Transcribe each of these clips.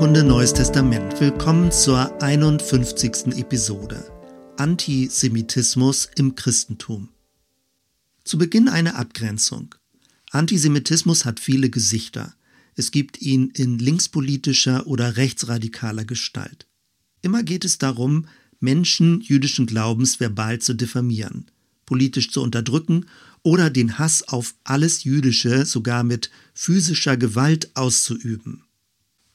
Bibelkunde Neues Testament. Willkommen zur 51. Episode. Antisemitismus im Christentum. Zu Beginn eine Abgrenzung. Antisemitismus hat viele Gesichter. Es gibt ihn in linkspolitischer oder rechtsradikaler Gestalt. Immer geht es darum, Menschen jüdischen Glaubens verbal zu diffamieren, politisch zu unterdrücken oder den Hass auf alles Jüdische sogar mit physischer Gewalt auszuüben.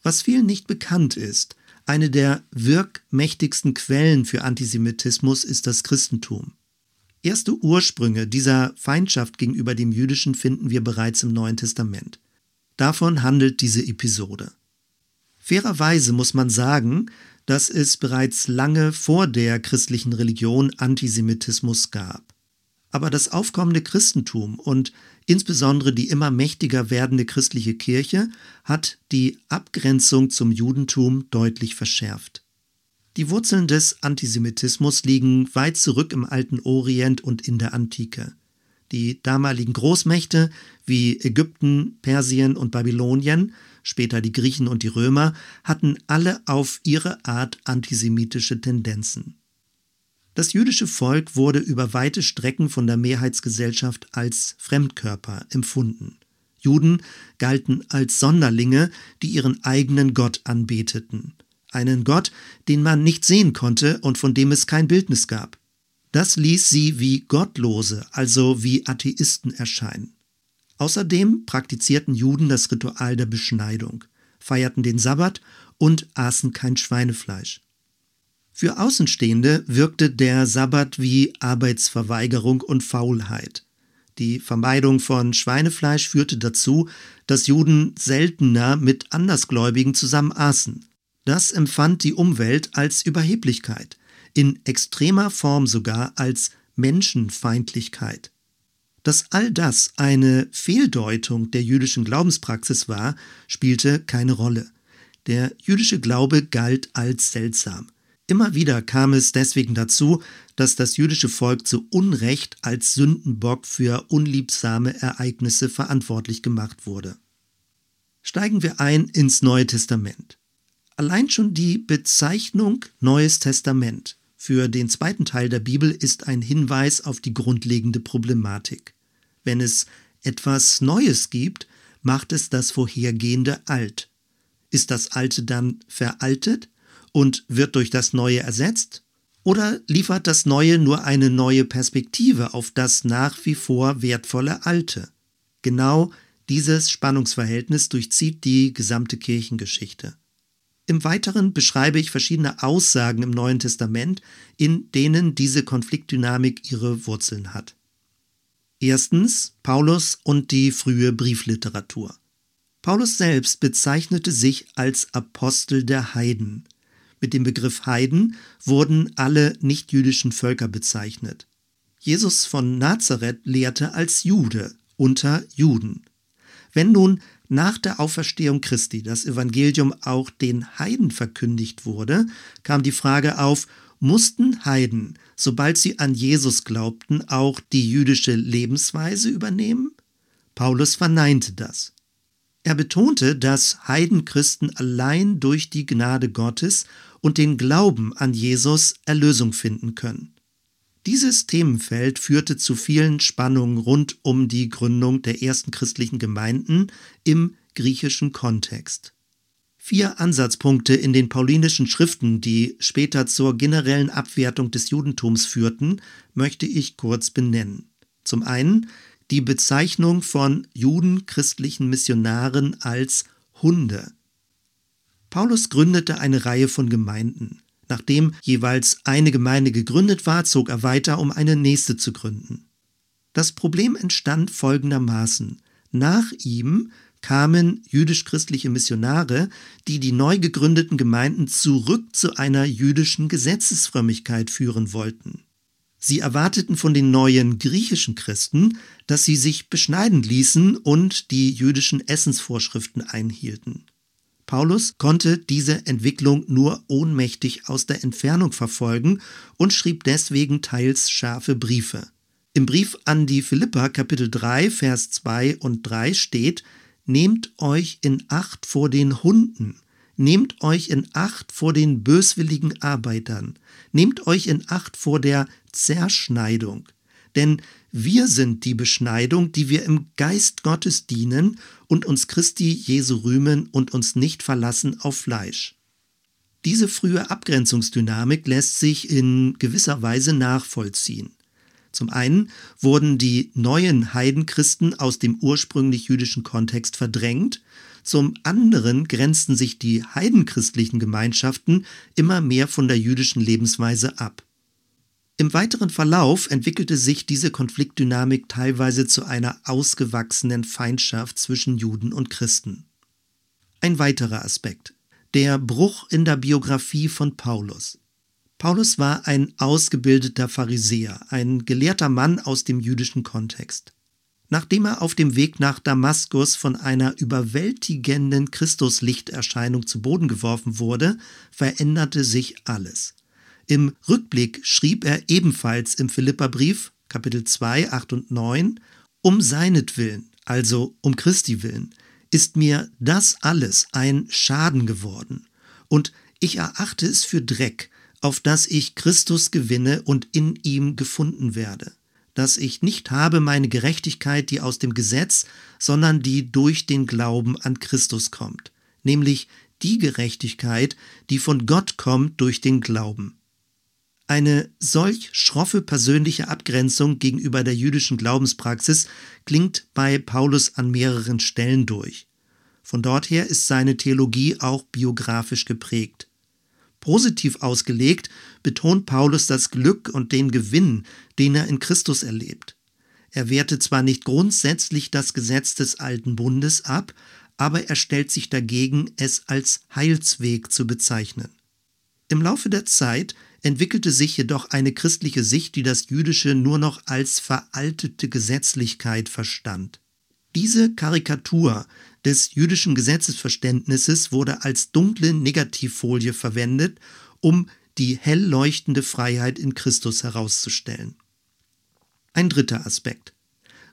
Was vielen nicht bekannt ist, eine der wirkmächtigsten Quellen für Antisemitismus ist das Christentum. Erste Ursprünge dieser Feindschaft gegenüber dem Jüdischen finden wir bereits im Neuen Testament. Davon handelt diese Episode. Fairerweise muss man sagen, dass es bereits lange vor der christlichen Religion Antisemitismus gab. Aber das aufkommende Christentum und insbesondere die immer mächtiger werdende christliche Kirche hat die Abgrenzung zum Judentum deutlich verschärft. Die Wurzeln des Antisemitismus liegen weit zurück im alten Orient und in der Antike. Die damaligen Großmächte wie Ägypten, Persien und Babylonien, später die Griechen und die Römer, hatten alle auf ihre Art antisemitische Tendenzen. Das jüdische Volk wurde über weite Strecken von der Mehrheitsgesellschaft als Fremdkörper empfunden. Juden galten als Sonderlinge, die ihren eigenen Gott anbeteten. Einen Gott, den man nicht sehen konnte und von dem es kein Bildnis gab. Das ließ sie wie Gottlose, also wie Atheisten erscheinen. Außerdem praktizierten Juden das Ritual der Beschneidung, feierten den Sabbat und aßen kein Schweinefleisch. Für Außenstehende wirkte der Sabbat wie Arbeitsverweigerung und Faulheit. Die Vermeidung von Schweinefleisch führte dazu, dass Juden seltener mit Andersgläubigen zusammen aßen. Das empfand die Umwelt als Überheblichkeit, in extremer Form sogar als Menschenfeindlichkeit. Dass all das eine Fehldeutung der jüdischen Glaubenspraxis war, spielte keine Rolle. Der jüdische Glaube galt als seltsam. Immer wieder kam es deswegen dazu, dass das jüdische Volk zu Unrecht als Sündenbock für unliebsame Ereignisse verantwortlich gemacht wurde. Steigen wir ein ins Neue Testament. Allein schon die Bezeichnung Neues Testament für den zweiten Teil der Bibel ist ein Hinweis auf die grundlegende Problematik. Wenn es etwas Neues gibt, macht es das vorhergehende alt. Ist das Alte dann veraltet? Und wird durch das Neue ersetzt? Oder liefert das Neue nur eine neue Perspektive auf das nach wie vor wertvolle Alte? Genau dieses Spannungsverhältnis durchzieht die gesamte Kirchengeschichte. Im Weiteren beschreibe ich verschiedene Aussagen im Neuen Testament, in denen diese Konfliktdynamik ihre Wurzeln hat. Erstens Paulus und die frühe Briefliteratur. Paulus selbst bezeichnete sich als Apostel der Heiden. Mit dem Begriff Heiden wurden alle nichtjüdischen Völker bezeichnet. Jesus von Nazareth lehrte als Jude unter Juden. Wenn nun nach der Auferstehung Christi das Evangelium auch den Heiden verkündigt wurde, kam die Frage auf, mussten Heiden, sobald sie an Jesus glaubten, auch die jüdische Lebensweise übernehmen? Paulus verneinte das. Er betonte, dass Heidenchristen allein durch die Gnade Gottes und den Glauben an Jesus Erlösung finden können. Dieses Themenfeld führte zu vielen Spannungen rund um die Gründung der ersten christlichen Gemeinden im griechischen Kontext. Vier Ansatzpunkte in den paulinischen Schriften, die später zur generellen Abwertung des Judentums führten, möchte ich kurz benennen. Zum einen die Bezeichnung von judenchristlichen Missionaren als Hunde. Paulus gründete eine Reihe von Gemeinden. Nachdem jeweils eine Gemeinde gegründet war, zog er weiter, um eine nächste zu gründen. Das Problem entstand folgendermaßen. Nach ihm kamen jüdisch-christliche Missionare, die die neu gegründeten Gemeinden zurück zu einer jüdischen Gesetzesfrömmigkeit führen wollten. Sie erwarteten von den neuen griechischen Christen, dass sie sich beschneiden ließen und die jüdischen Essensvorschriften einhielten. Paulus konnte diese Entwicklung nur ohnmächtig aus der Entfernung verfolgen und schrieb deswegen teils scharfe Briefe. Im Brief an die Philippa Kapitel 3 Vers 2 und 3 steht, Nehmt euch in Acht vor den Hunden, Nehmt euch in Acht vor den böswilligen Arbeitern, nehmt euch in Acht vor der Zerschneidung, denn wir sind die Beschneidung, die wir im Geist Gottes dienen und uns Christi Jesu rühmen und uns nicht verlassen auf Fleisch. Diese frühe Abgrenzungsdynamik lässt sich in gewisser Weise nachvollziehen. Zum einen wurden die neuen Heidenchristen aus dem ursprünglich jüdischen Kontext verdrängt, zum anderen grenzten sich die heidenchristlichen Gemeinschaften immer mehr von der jüdischen Lebensweise ab. Im weiteren Verlauf entwickelte sich diese Konfliktdynamik teilweise zu einer ausgewachsenen Feindschaft zwischen Juden und Christen. Ein weiterer Aspekt. Der Bruch in der Biografie von Paulus. Paulus war ein ausgebildeter Pharisäer, ein gelehrter Mann aus dem jüdischen Kontext. Nachdem er auf dem Weg nach Damaskus von einer überwältigenden Christuslichterscheinung zu Boden geworfen wurde, veränderte sich alles. Im Rückblick schrieb er ebenfalls im Philipperbrief, Kapitel 2, 8 und 9, um seinetwillen, also um Christi willen, ist mir das alles ein Schaden geworden, und ich erachte es für Dreck, auf dass ich Christus gewinne und in ihm gefunden werde, dass ich nicht habe meine Gerechtigkeit, die aus dem Gesetz, sondern die durch den Glauben an Christus kommt, nämlich die Gerechtigkeit, die von Gott kommt durch den Glauben. Eine solch schroffe persönliche Abgrenzung gegenüber der jüdischen Glaubenspraxis klingt bei Paulus an mehreren Stellen durch. Von dort her ist seine Theologie auch biografisch geprägt. Positiv ausgelegt betont Paulus das Glück und den Gewinn, den er in Christus erlebt. Er wehrte zwar nicht grundsätzlich das Gesetz des alten Bundes ab, aber er stellt sich dagegen, es als Heilsweg zu bezeichnen. Im Laufe der Zeit entwickelte sich jedoch eine christliche Sicht, die das Jüdische nur noch als veraltete Gesetzlichkeit verstand. Diese Karikatur des jüdischen Gesetzesverständnisses wurde als dunkle Negativfolie verwendet, um die hell leuchtende Freiheit in Christus herauszustellen. Ein dritter Aspekt.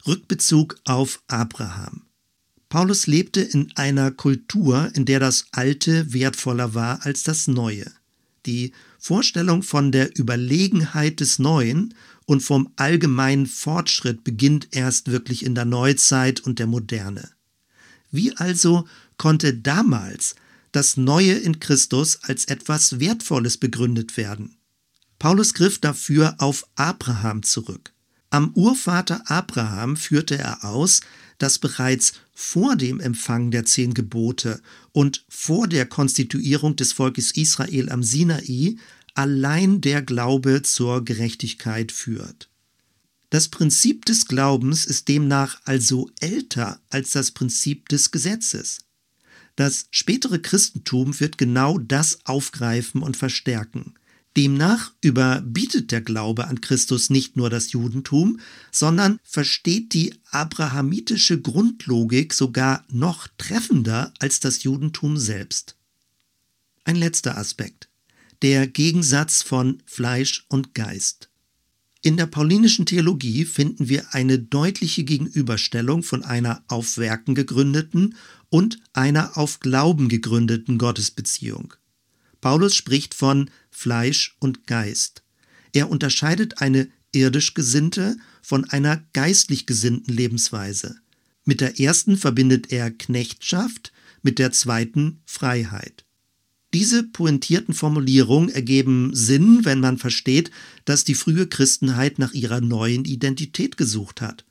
Rückbezug auf Abraham. Paulus lebte in einer Kultur, in der das Alte wertvoller war als das Neue. Die Vorstellung von der Überlegenheit des Neuen und vom allgemeinen Fortschritt beginnt erst wirklich in der Neuzeit und der Moderne. Wie also konnte damals das Neue in Christus als etwas Wertvolles begründet werden? Paulus griff dafür auf Abraham zurück. Am Urvater Abraham führte er aus, dass bereits vor dem Empfang der zehn Gebote und vor der Konstituierung des Volkes Israel am Sinai allein der Glaube zur Gerechtigkeit führt. Das Prinzip des Glaubens ist demnach also älter als das Prinzip des Gesetzes. Das spätere Christentum wird genau das aufgreifen und verstärken. Demnach überbietet der Glaube an Christus nicht nur das Judentum, sondern versteht die abrahamitische Grundlogik sogar noch treffender als das Judentum selbst. Ein letzter Aspekt. Der Gegensatz von Fleisch und Geist. In der paulinischen Theologie finden wir eine deutliche Gegenüberstellung von einer auf Werken gegründeten und einer auf Glauben gegründeten Gottesbeziehung. Paulus spricht von Fleisch und Geist. Er unterscheidet eine irdisch gesinnte von einer geistlich gesinnten Lebensweise. Mit der ersten verbindet er Knechtschaft, mit der zweiten Freiheit. Diese pointierten Formulierungen ergeben Sinn, wenn man versteht, dass die frühe Christenheit nach ihrer neuen Identität gesucht hat.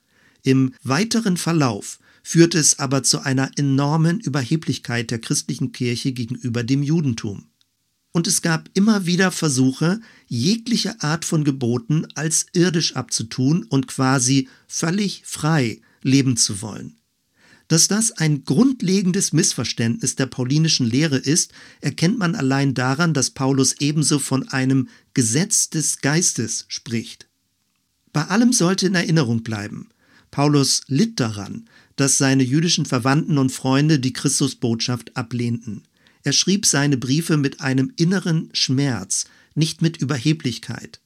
Im weiteren Verlauf führte es aber zu einer enormen Überheblichkeit der christlichen Kirche gegenüber dem Judentum und es gab immer wieder Versuche, jegliche Art von Geboten als irdisch abzutun und quasi völlig frei leben zu wollen. Dass das ein grundlegendes Missverständnis der paulinischen Lehre ist, erkennt man allein daran, dass Paulus ebenso von einem Gesetz des Geistes spricht. Bei allem sollte in Erinnerung bleiben, Paulus litt daran, dass seine jüdischen Verwandten und Freunde die Christusbotschaft ablehnten. Er schrieb seine Briefe mit einem inneren Schmerz, nicht mit Überheblichkeit.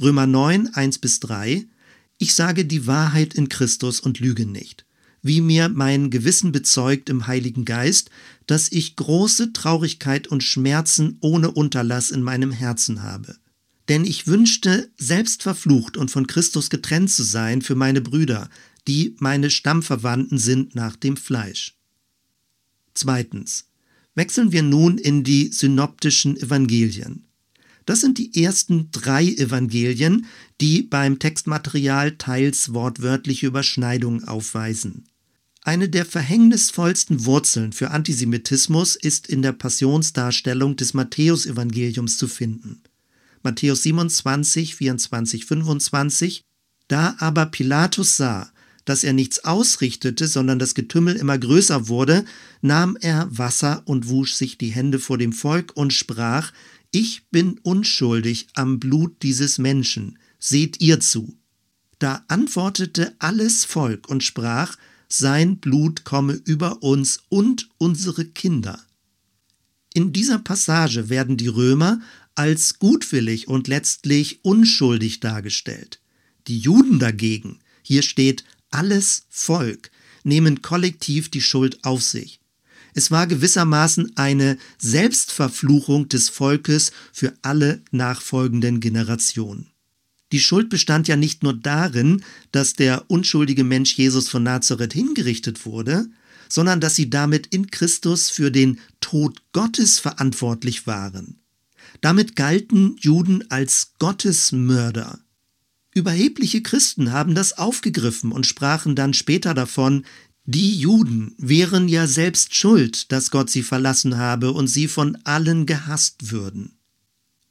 Römer 9, 1 bis 3 Ich sage die Wahrheit in Christus und lüge nicht. wie mir mein Gewissen bezeugt im Heiligen Geist, dass ich große Traurigkeit und Schmerzen ohne Unterlass in meinem Herzen habe. Denn ich wünschte, selbst verflucht und von Christus getrennt zu sein für meine Brüder, die meine Stammverwandten sind nach dem Fleisch. Zweitens. Wechseln wir nun in die synoptischen Evangelien. Das sind die ersten drei Evangelien, die beim Textmaterial teils wortwörtliche Überschneidungen aufweisen. Eine der verhängnisvollsten Wurzeln für Antisemitismus ist in der Passionsdarstellung des Matthäusevangeliums zu finden. Matthäus 27, 24, 25 Da aber Pilatus sah, dass er nichts ausrichtete, sondern das Getümmel immer größer wurde, nahm er Wasser und wusch sich die Hände vor dem Volk und sprach, Ich bin unschuldig am Blut dieses Menschen, seht ihr zu. Da antwortete alles Volk und sprach, sein Blut komme über uns und unsere Kinder. In dieser Passage werden die Römer als gutwillig und letztlich unschuldig dargestellt. Die Juden dagegen, hier steht alles Volk, nehmen kollektiv die Schuld auf sich. Es war gewissermaßen eine Selbstverfluchung des Volkes für alle nachfolgenden Generationen. Die Schuld bestand ja nicht nur darin, dass der unschuldige Mensch Jesus von Nazareth hingerichtet wurde, sondern dass sie damit in Christus für den Tod Gottes verantwortlich waren. Damit galten Juden als Gottesmörder. Überhebliche Christen haben das aufgegriffen und sprachen dann später davon, die Juden wären ja selbst schuld, dass Gott sie verlassen habe und sie von allen gehasst würden.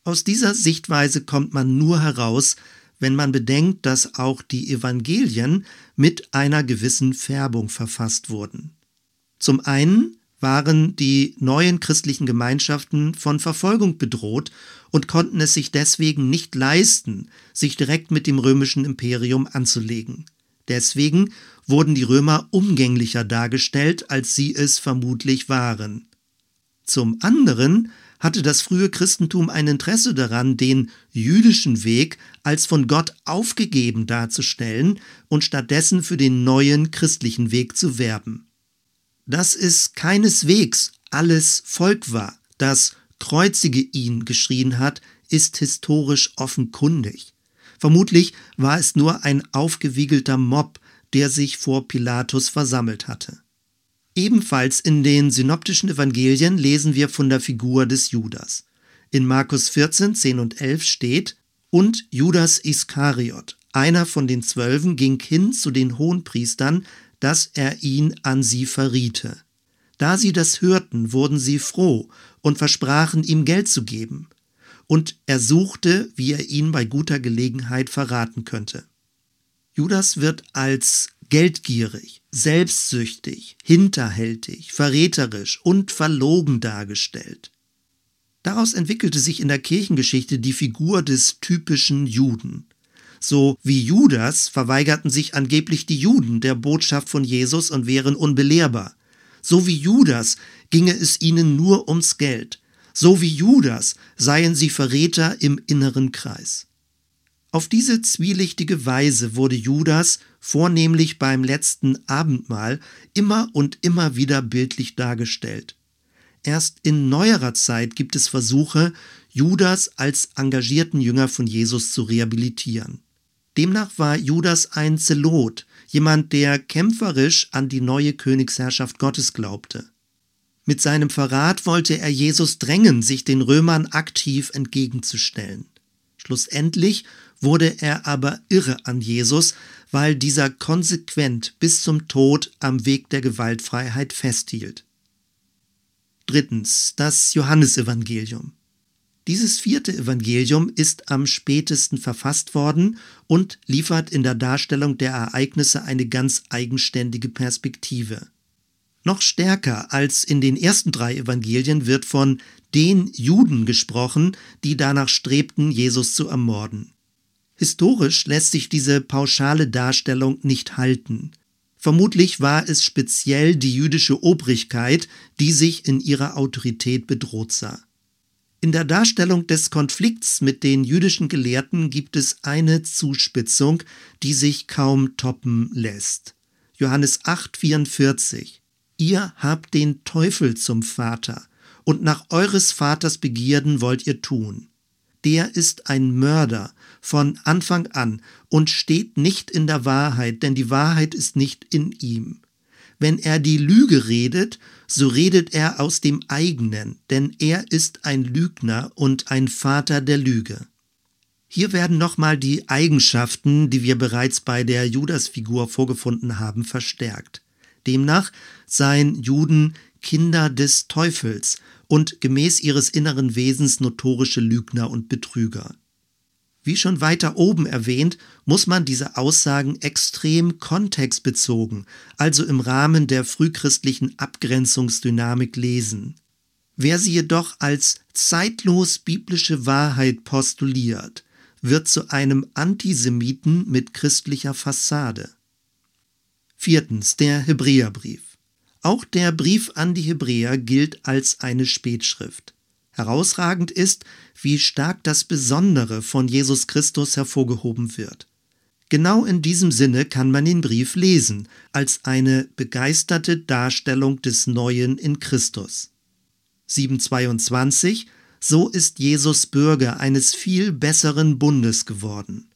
Aus dieser Sichtweise kommt man nur heraus, wenn man bedenkt, dass auch die Evangelien mit einer gewissen Färbung verfasst wurden. Zum einen waren die neuen christlichen Gemeinschaften von Verfolgung bedroht und konnten es sich deswegen nicht leisten, sich direkt mit dem römischen Imperium anzulegen. Deswegen wurden die Römer umgänglicher dargestellt, als sie es vermutlich waren. Zum anderen hatte das frühe Christentum ein Interesse daran, den jüdischen Weg als von Gott aufgegeben darzustellen und stattdessen für den neuen christlichen Weg zu werben. Dass es keineswegs alles Volk war, das Kreuzige ihn geschrien hat, ist historisch offenkundig. Vermutlich war es nur ein aufgewiegelter Mob, der sich vor Pilatus versammelt hatte. Ebenfalls in den synoptischen Evangelien lesen wir von der Figur des Judas. In Markus 14, 10 und 11 steht, und Judas Iskariot, einer von den Zwölfen, ging hin zu den Hohenpriestern, dass er ihn an sie verriete. Da sie das hörten, wurden sie froh und versprachen ihm Geld zu geben. Und er suchte, wie er ihn bei guter Gelegenheit verraten könnte. Judas wird als geldgierig, selbstsüchtig, hinterhältig, verräterisch und verlogen dargestellt. Daraus entwickelte sich in der Kirchengeschichte die Figur des typischen Juden. So wie Judas verweigerten sich angeblich die Juden der Botschaft von Jesus und wären unbelehrbar. So wie Judas ginge es ihnen nur ums Geld. So wie Judas seien sie Verräter im inneren Kreis. Auf diese zwielichtige Weise wurde Judas, vornehmlich beim letzten Abendmahl, immer und immer wieder bildlich dargestellt. Erst in neuerer Zeit gibt es Versuche, Judas als engagierten Jünger von Jesus zu rehabilitieren. Demnach war Judas ein Zelot, jemand, der kämpferisch an die neue Königsherrschaft Gottes glaubte. Mit seinem Verrat wollte er Jesus drängen, sich den Römern aktiv entgegenzustellen. Schlussendlich wurde er aber irre an Jesus, weil dieser konsequent bis zum Tod am Weg der Gewaltfreiheit festhielt. Drittens, das Johannesevangelium. Dieses vierte Evangelium ist am spätesten verfasst worden und liefert in der Darstellung der Ereignisse eine ganz eigenständige Perspektive. Noch stärker als in den ersten drei Evangelien wird von den Juden gesprochen, die danach strebten, Jesus zu ermorden. Historisch lässt sich diese pauschale Darstellung nicht halten. Vermutlich war es speziell die jüdische Obrigkeit, die sich in ihrer Autorität bedroht sah. In der Darstellung des Konflikts mit den jüdischen Gelehrten gibt es eine Zuspitzung, die sich kaum toppen lässt. Johannes 8, 44. Ihr habt den Teufel zum Vater, und nach eures Vaters Begierden wollt ihr tun. Der ist ein Mörder von Anfang an und steht nicht in der Wahrheit, denn die Wahrheit ist nicht in ihm. Wenn er die Lüge redet, so redet er aus dem eigenen, denn er ist ein Lügner und ein Vater der Lüge. Hier werden nochmal die Eigenschaften, die wir bereits bei der Judasfigur vorgefunden haben, verstärkt. Demnach seien Juden Kinder des Teufels und gemäß ihres inneren Wesens notorische Lügner und Betrüger. Wie schon weiter oben erwähnt, muss man diese Aussagen extrem kontextbezogen, also im Rahmen der frühchristlichen Abgrenzungsdynamik lesen. Wer sie jedoch als zeitlos biblische Wahrheit postuliert, wird zu einem Antisemiten mit christlicher Fassade. Viertens, der Hebräerbrief. Auch der Brief an die Hebräer gilt als eine Spätschrift. Herausragend ist, wie stark das Besondere von Jesus Christus hervorgehoben wird. Genau in diesem Sinne kann man den Brief lesen, als eine begeisterte Darstellung des Neuen in Christus. 722 so ist Jesus Bürger eines viel besseren Bundes geworden.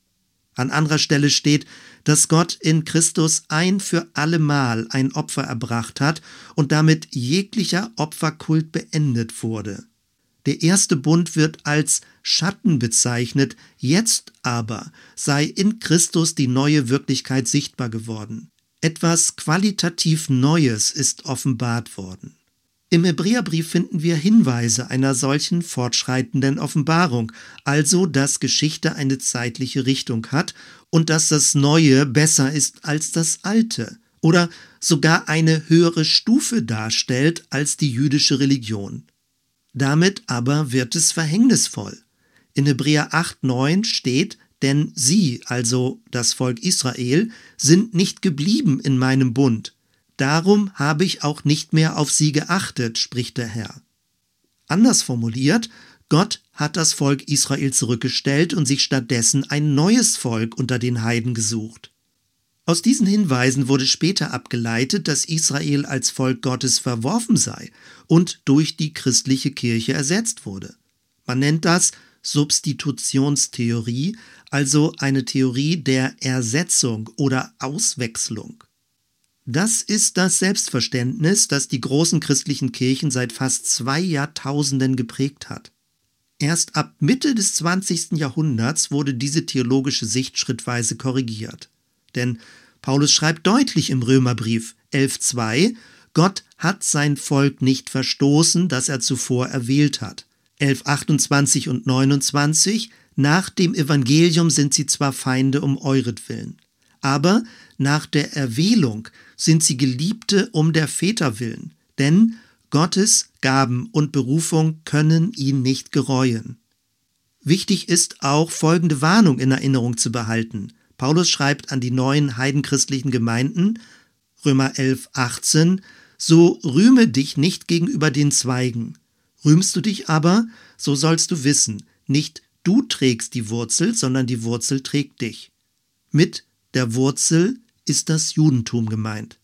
An anderer Stelle steht, dass Gott in Christus ein für allemal ein Opfer erbracht hat und damit jeglicher Opferkult beendet wurde. Der erste Bund wird als Schatten bezeichnet, jetzt aber sei in Christus die neue Wirklichkeit sichtbar geworden. Etwas qualitativ Neues ist offenbart worden. Im Hebräerbrief finden wir Hinweise einer solchen fortschreitenden Offenbarung, also dass Geschichte eine zeitliche Richtung hat und dass das Neue besser ist als das Alte oder sogar eine höhere Stufe darstellt als die jüdische Religion. Damit aber wird es verhängnisvoll. In Hebräer 8,9 steht, denn sie, also das Volk Israel, sind nicht geblieben in meinem Bund, Darum habe ich auch nicht mehr auf sie geachtet, spricht der Herr. Anders formuliert, Gott hat das Volk Israel zurückgestellt und sich stattdessen ein neues Volk unter den Heiden gesucht. Aus diesen Hinweisen wurde später abgeleitet, dass Israel als Volk Gottes verworfen sei und durch die christliche Kirche ersetzt wurde. Man nennt das Substitutionstheorie, also eine Theorie der Ersetzung oder Auswechslung. Das ist das Selbstverständnis, das die großen christlichen Kirchen seit fast zwei Jahrtausenden geprägt hat. Erst ab Mitte des 20. Jahrhunderts wurde diese theologische Sicht schrittweise korrigiert. Denn Paulus schreibt deutlich im Römerbrief 11.2, Gott hat sein Volk nicht verstoßen, das er zuvor erwählt hat. 11.28 und 29, nach dem Evangelium sind sie zwar Feinde um euretwillen, aber nach der Erwählung sind sie Geliebte um der Väter willen, denn Gottes Gaben und Berufung können ihn nicht gereuen. Wichtig ist auch folgende Warnung in Erinnerung zu behalten. Paulus schreibt an die neuen heidenchristlichen Gemeinden, Römer 11, 18, so rühme dich nicht gegenüber den Zweigen. Rühmst du dich aber, so sollst du wissen, nicht du trägst die Wurzel, sondern die Wurzel trägt dich. Mit der Wurzel ist das Judentum gemeint.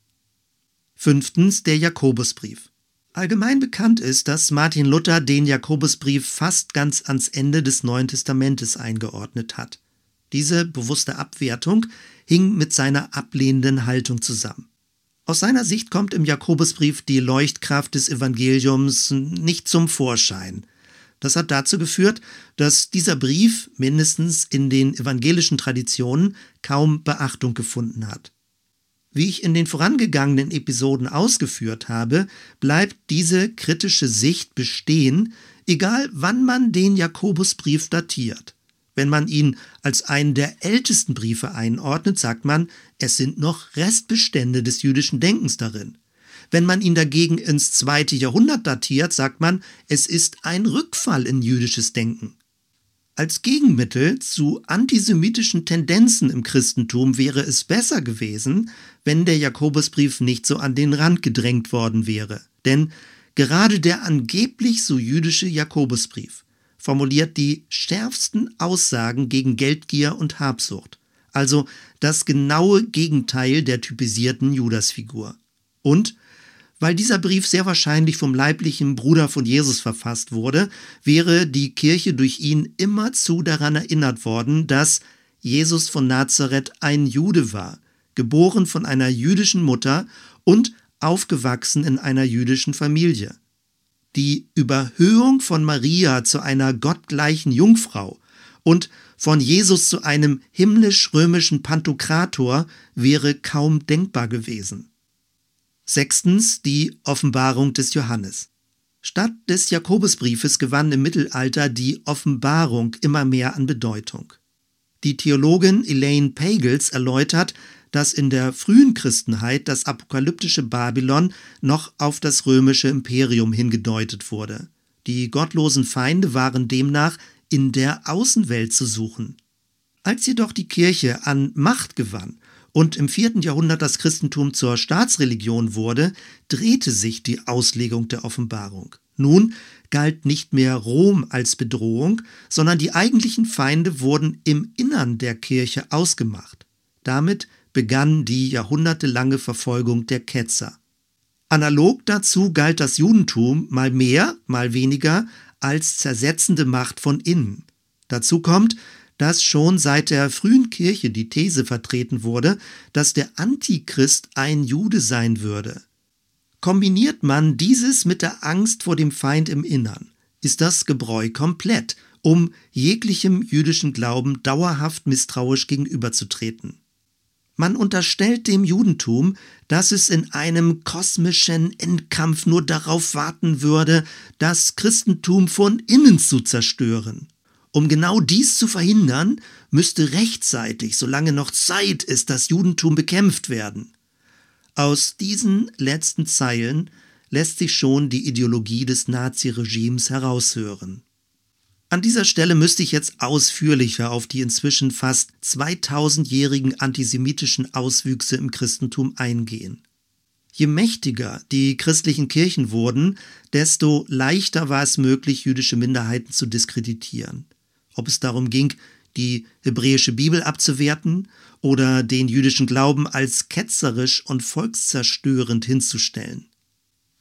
Fünftens der Jakobusbrief. Allgemein bekannt ist, dass Martin Luther den Jakobusbrief fast ganz ans Ende des Neuen Testamentes eingeordnet hat. Diese bewusste Abwertung hing mit seiner ablehnenden Haltung zusammen. Aus seiner Sicht kommt im Jakobusbrief die Leuchtkraft des Evangeliums nicht zum Vorschein. Das hat dazu geführt, dass dieser Brief mindestens in den evangelischen Traditionen kaum Beachtung gefunden hat. Wie ich in den vorangegangenen Episoden ausgeführt habe, bleibt diese kritische Sicht bestehen, egal wann man den Jakobusbrief datiert. Wenn man ihn als einen der ältesten Briefe einordnet, sagt man, es sind noch Restbestände des jüdischen Denkens darin. Wenn man ihn dagegen ins zweite Jahrhundert datiert, sagt man, es ist ein Rückfall in jüdisches Denken. Als Gegenmittel zu antisemitischen Tendenzen im Christentum wäre es besser gewesen, wenn der Jakobusbrief nicht so an den Rand gedrängt worden wäre. Denn gerade der angeblich so jüdische Jakobusbrief formuliert die schärfsten Aussagen gegen Geldgier und Habsucht, also das genaue Gegenteil der typisierten Judasfigur. Und weil dieser Brief sehr wahrscheinlich vom leiblichen Bruder von Jesus verfasst wurde, wäre die Kirche durch ihn immerzu daran erinnert worden, dass Jesus von Nazareth ein Jude war, geboren von einer jüdischen Mutter und aufgewachsen in einer jüdischen Familie. Die Überhöhung von Maria zu einer gottgleichen Jungfrau und von Jesus zu einem himmlisch-römischen Pantokrator wäre kaum denkbar gewesen. Sechstens die Offenbarung des Johannes. Statt des Jakobusbriefes gewann im Mittelalter die Offenbarung immer mehr an Bedeutung. Die Theologin Elaine Pagels erläutert, dass in der frühen Christenheit das apokalyptische Babylon noch auf das römische Imperium hingedeutet wurde. Die gottlosen Feinde waren demnach in der Außenwelt zu suchen. Als jedoch die Kirche an Macht gewann und im vierten Jahrhundert das Christentum zur Staatsreligion wurde, drehte sich die Auslegung der Offenbarung. Nun galt nicht mehr Rom als Bedrohung, sondern die eigentlichen Feinde wurden im Innern der Kirche ausgemacht. Damit begann die jahrhundertelange Verfolgung der Ketzer. Analog dazu galt das Judentum mal mehr, mal weniger als zersetzende Macht von innen. Dazu kommt, dass schon seit der frühen Kirche die These vertreten wurde, dass der Antichrist ein Jude sein würde. Kombiniert man dieses mit der Angst vor dem Feind im Innern, ist das Gebräu komplett, um jeglichem jüdischen Glauben dauerhaft misstrauisch gegenüberzutreten. Man unterstellt dem Judentum, dass es in einem kosmischen Endkampf nur darauf warten würde, das Christentum von innen zu zerstören. Um genau dies zu verhindern, müsste rechtzeitig, solange noch Zeit ist, das Judentum bekämpft werden. Aus diesen letzten Zeilen lässt sich schon die Ideologie des Naziregimes heraushören. An dieser Stelle müsste ich jetzt ausführlicher auf die inzwischen fast 2000-jährigen antisemitischen Auswüchse im Christentum eingehen. Je mächtiger die christlichen Kirchen wurden, desto leichter war es möglich, jüdische Minderheiten zu diskreditieren ob es darum ging, die hebräische Bibel abzuwerten oder den jüdischen Glauben als ketzerisch und volkszerstörend hinzustellen.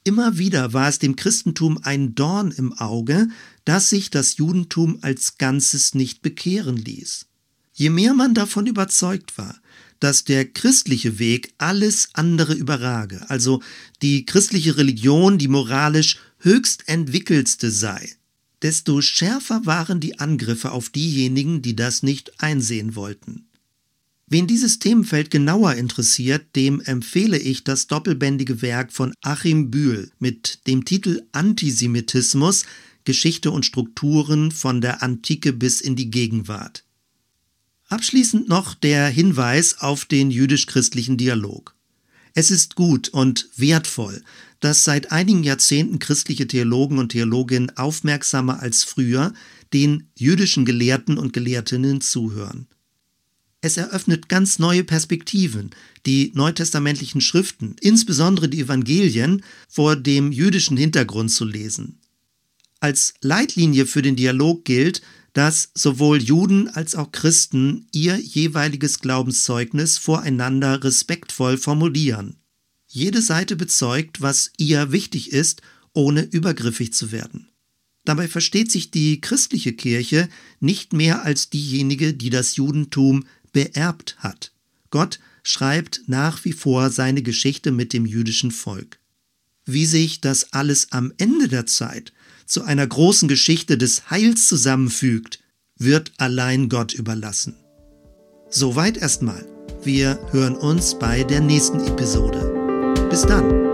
Immer wieder war es dem Christentum ein Dorn im Auge, dass sich das Judentum als Ganzes nicht bekehren ließ. Je mehr man davon überzeugt war, dass der christliche Weg alles andere überrage, also die christliche Religion die moralisch höchst entwickelste sei, desto schärfer waren die Angriffe auf diejenigen, die das nicht einsehen wollten. Wen dieses Themenfeld genauer interessiert, dem empfehle ich das doppelbändige Werk von Achim Bühl mit dem Titel Antisemitismus Geschichte und Strukturen von der Antike bis in die Gegenwart. Abschließend noch der Hinweis auf den jüdisch-christlichen Dialog. Es ist gut und wertvoll, dass seit einigen Jahrzehnten christliche Theologen und Theologinnen aufmerksamer als früher den jüdischen Gelehrten und Gelehrtinnen zuhören. Es eröffnet ganz neue Perspektiven, die neutestamentlichen Schriften, insbesondere die Evangelien, vor dem jüdischen Hintergrund zu lesen. Als Leitlinie für den Dialog gilt, dass sowohl Juden als auch Christen ihr jeweiliges Glaubenszeugnis voreinander respektvoll formulieren. Jede Seite bezeugt, was ihr wichtig ist, ohne übergriffig zu werden. Dabei versteht sich die christliche Kirche nicht mehr als diejenige, die das Judentum beerbt hat. Gott schreibt nach wie vor seine Geschichte mit dem jüdischen Volk. Wie sich das alles am Ende der Zeit zu einer großen Geschichte des Heils zusammenfügt, wird allein Gott überlassen. Soweit erstmal. Wir hören uns bei der nächsten Episode. Bis dann.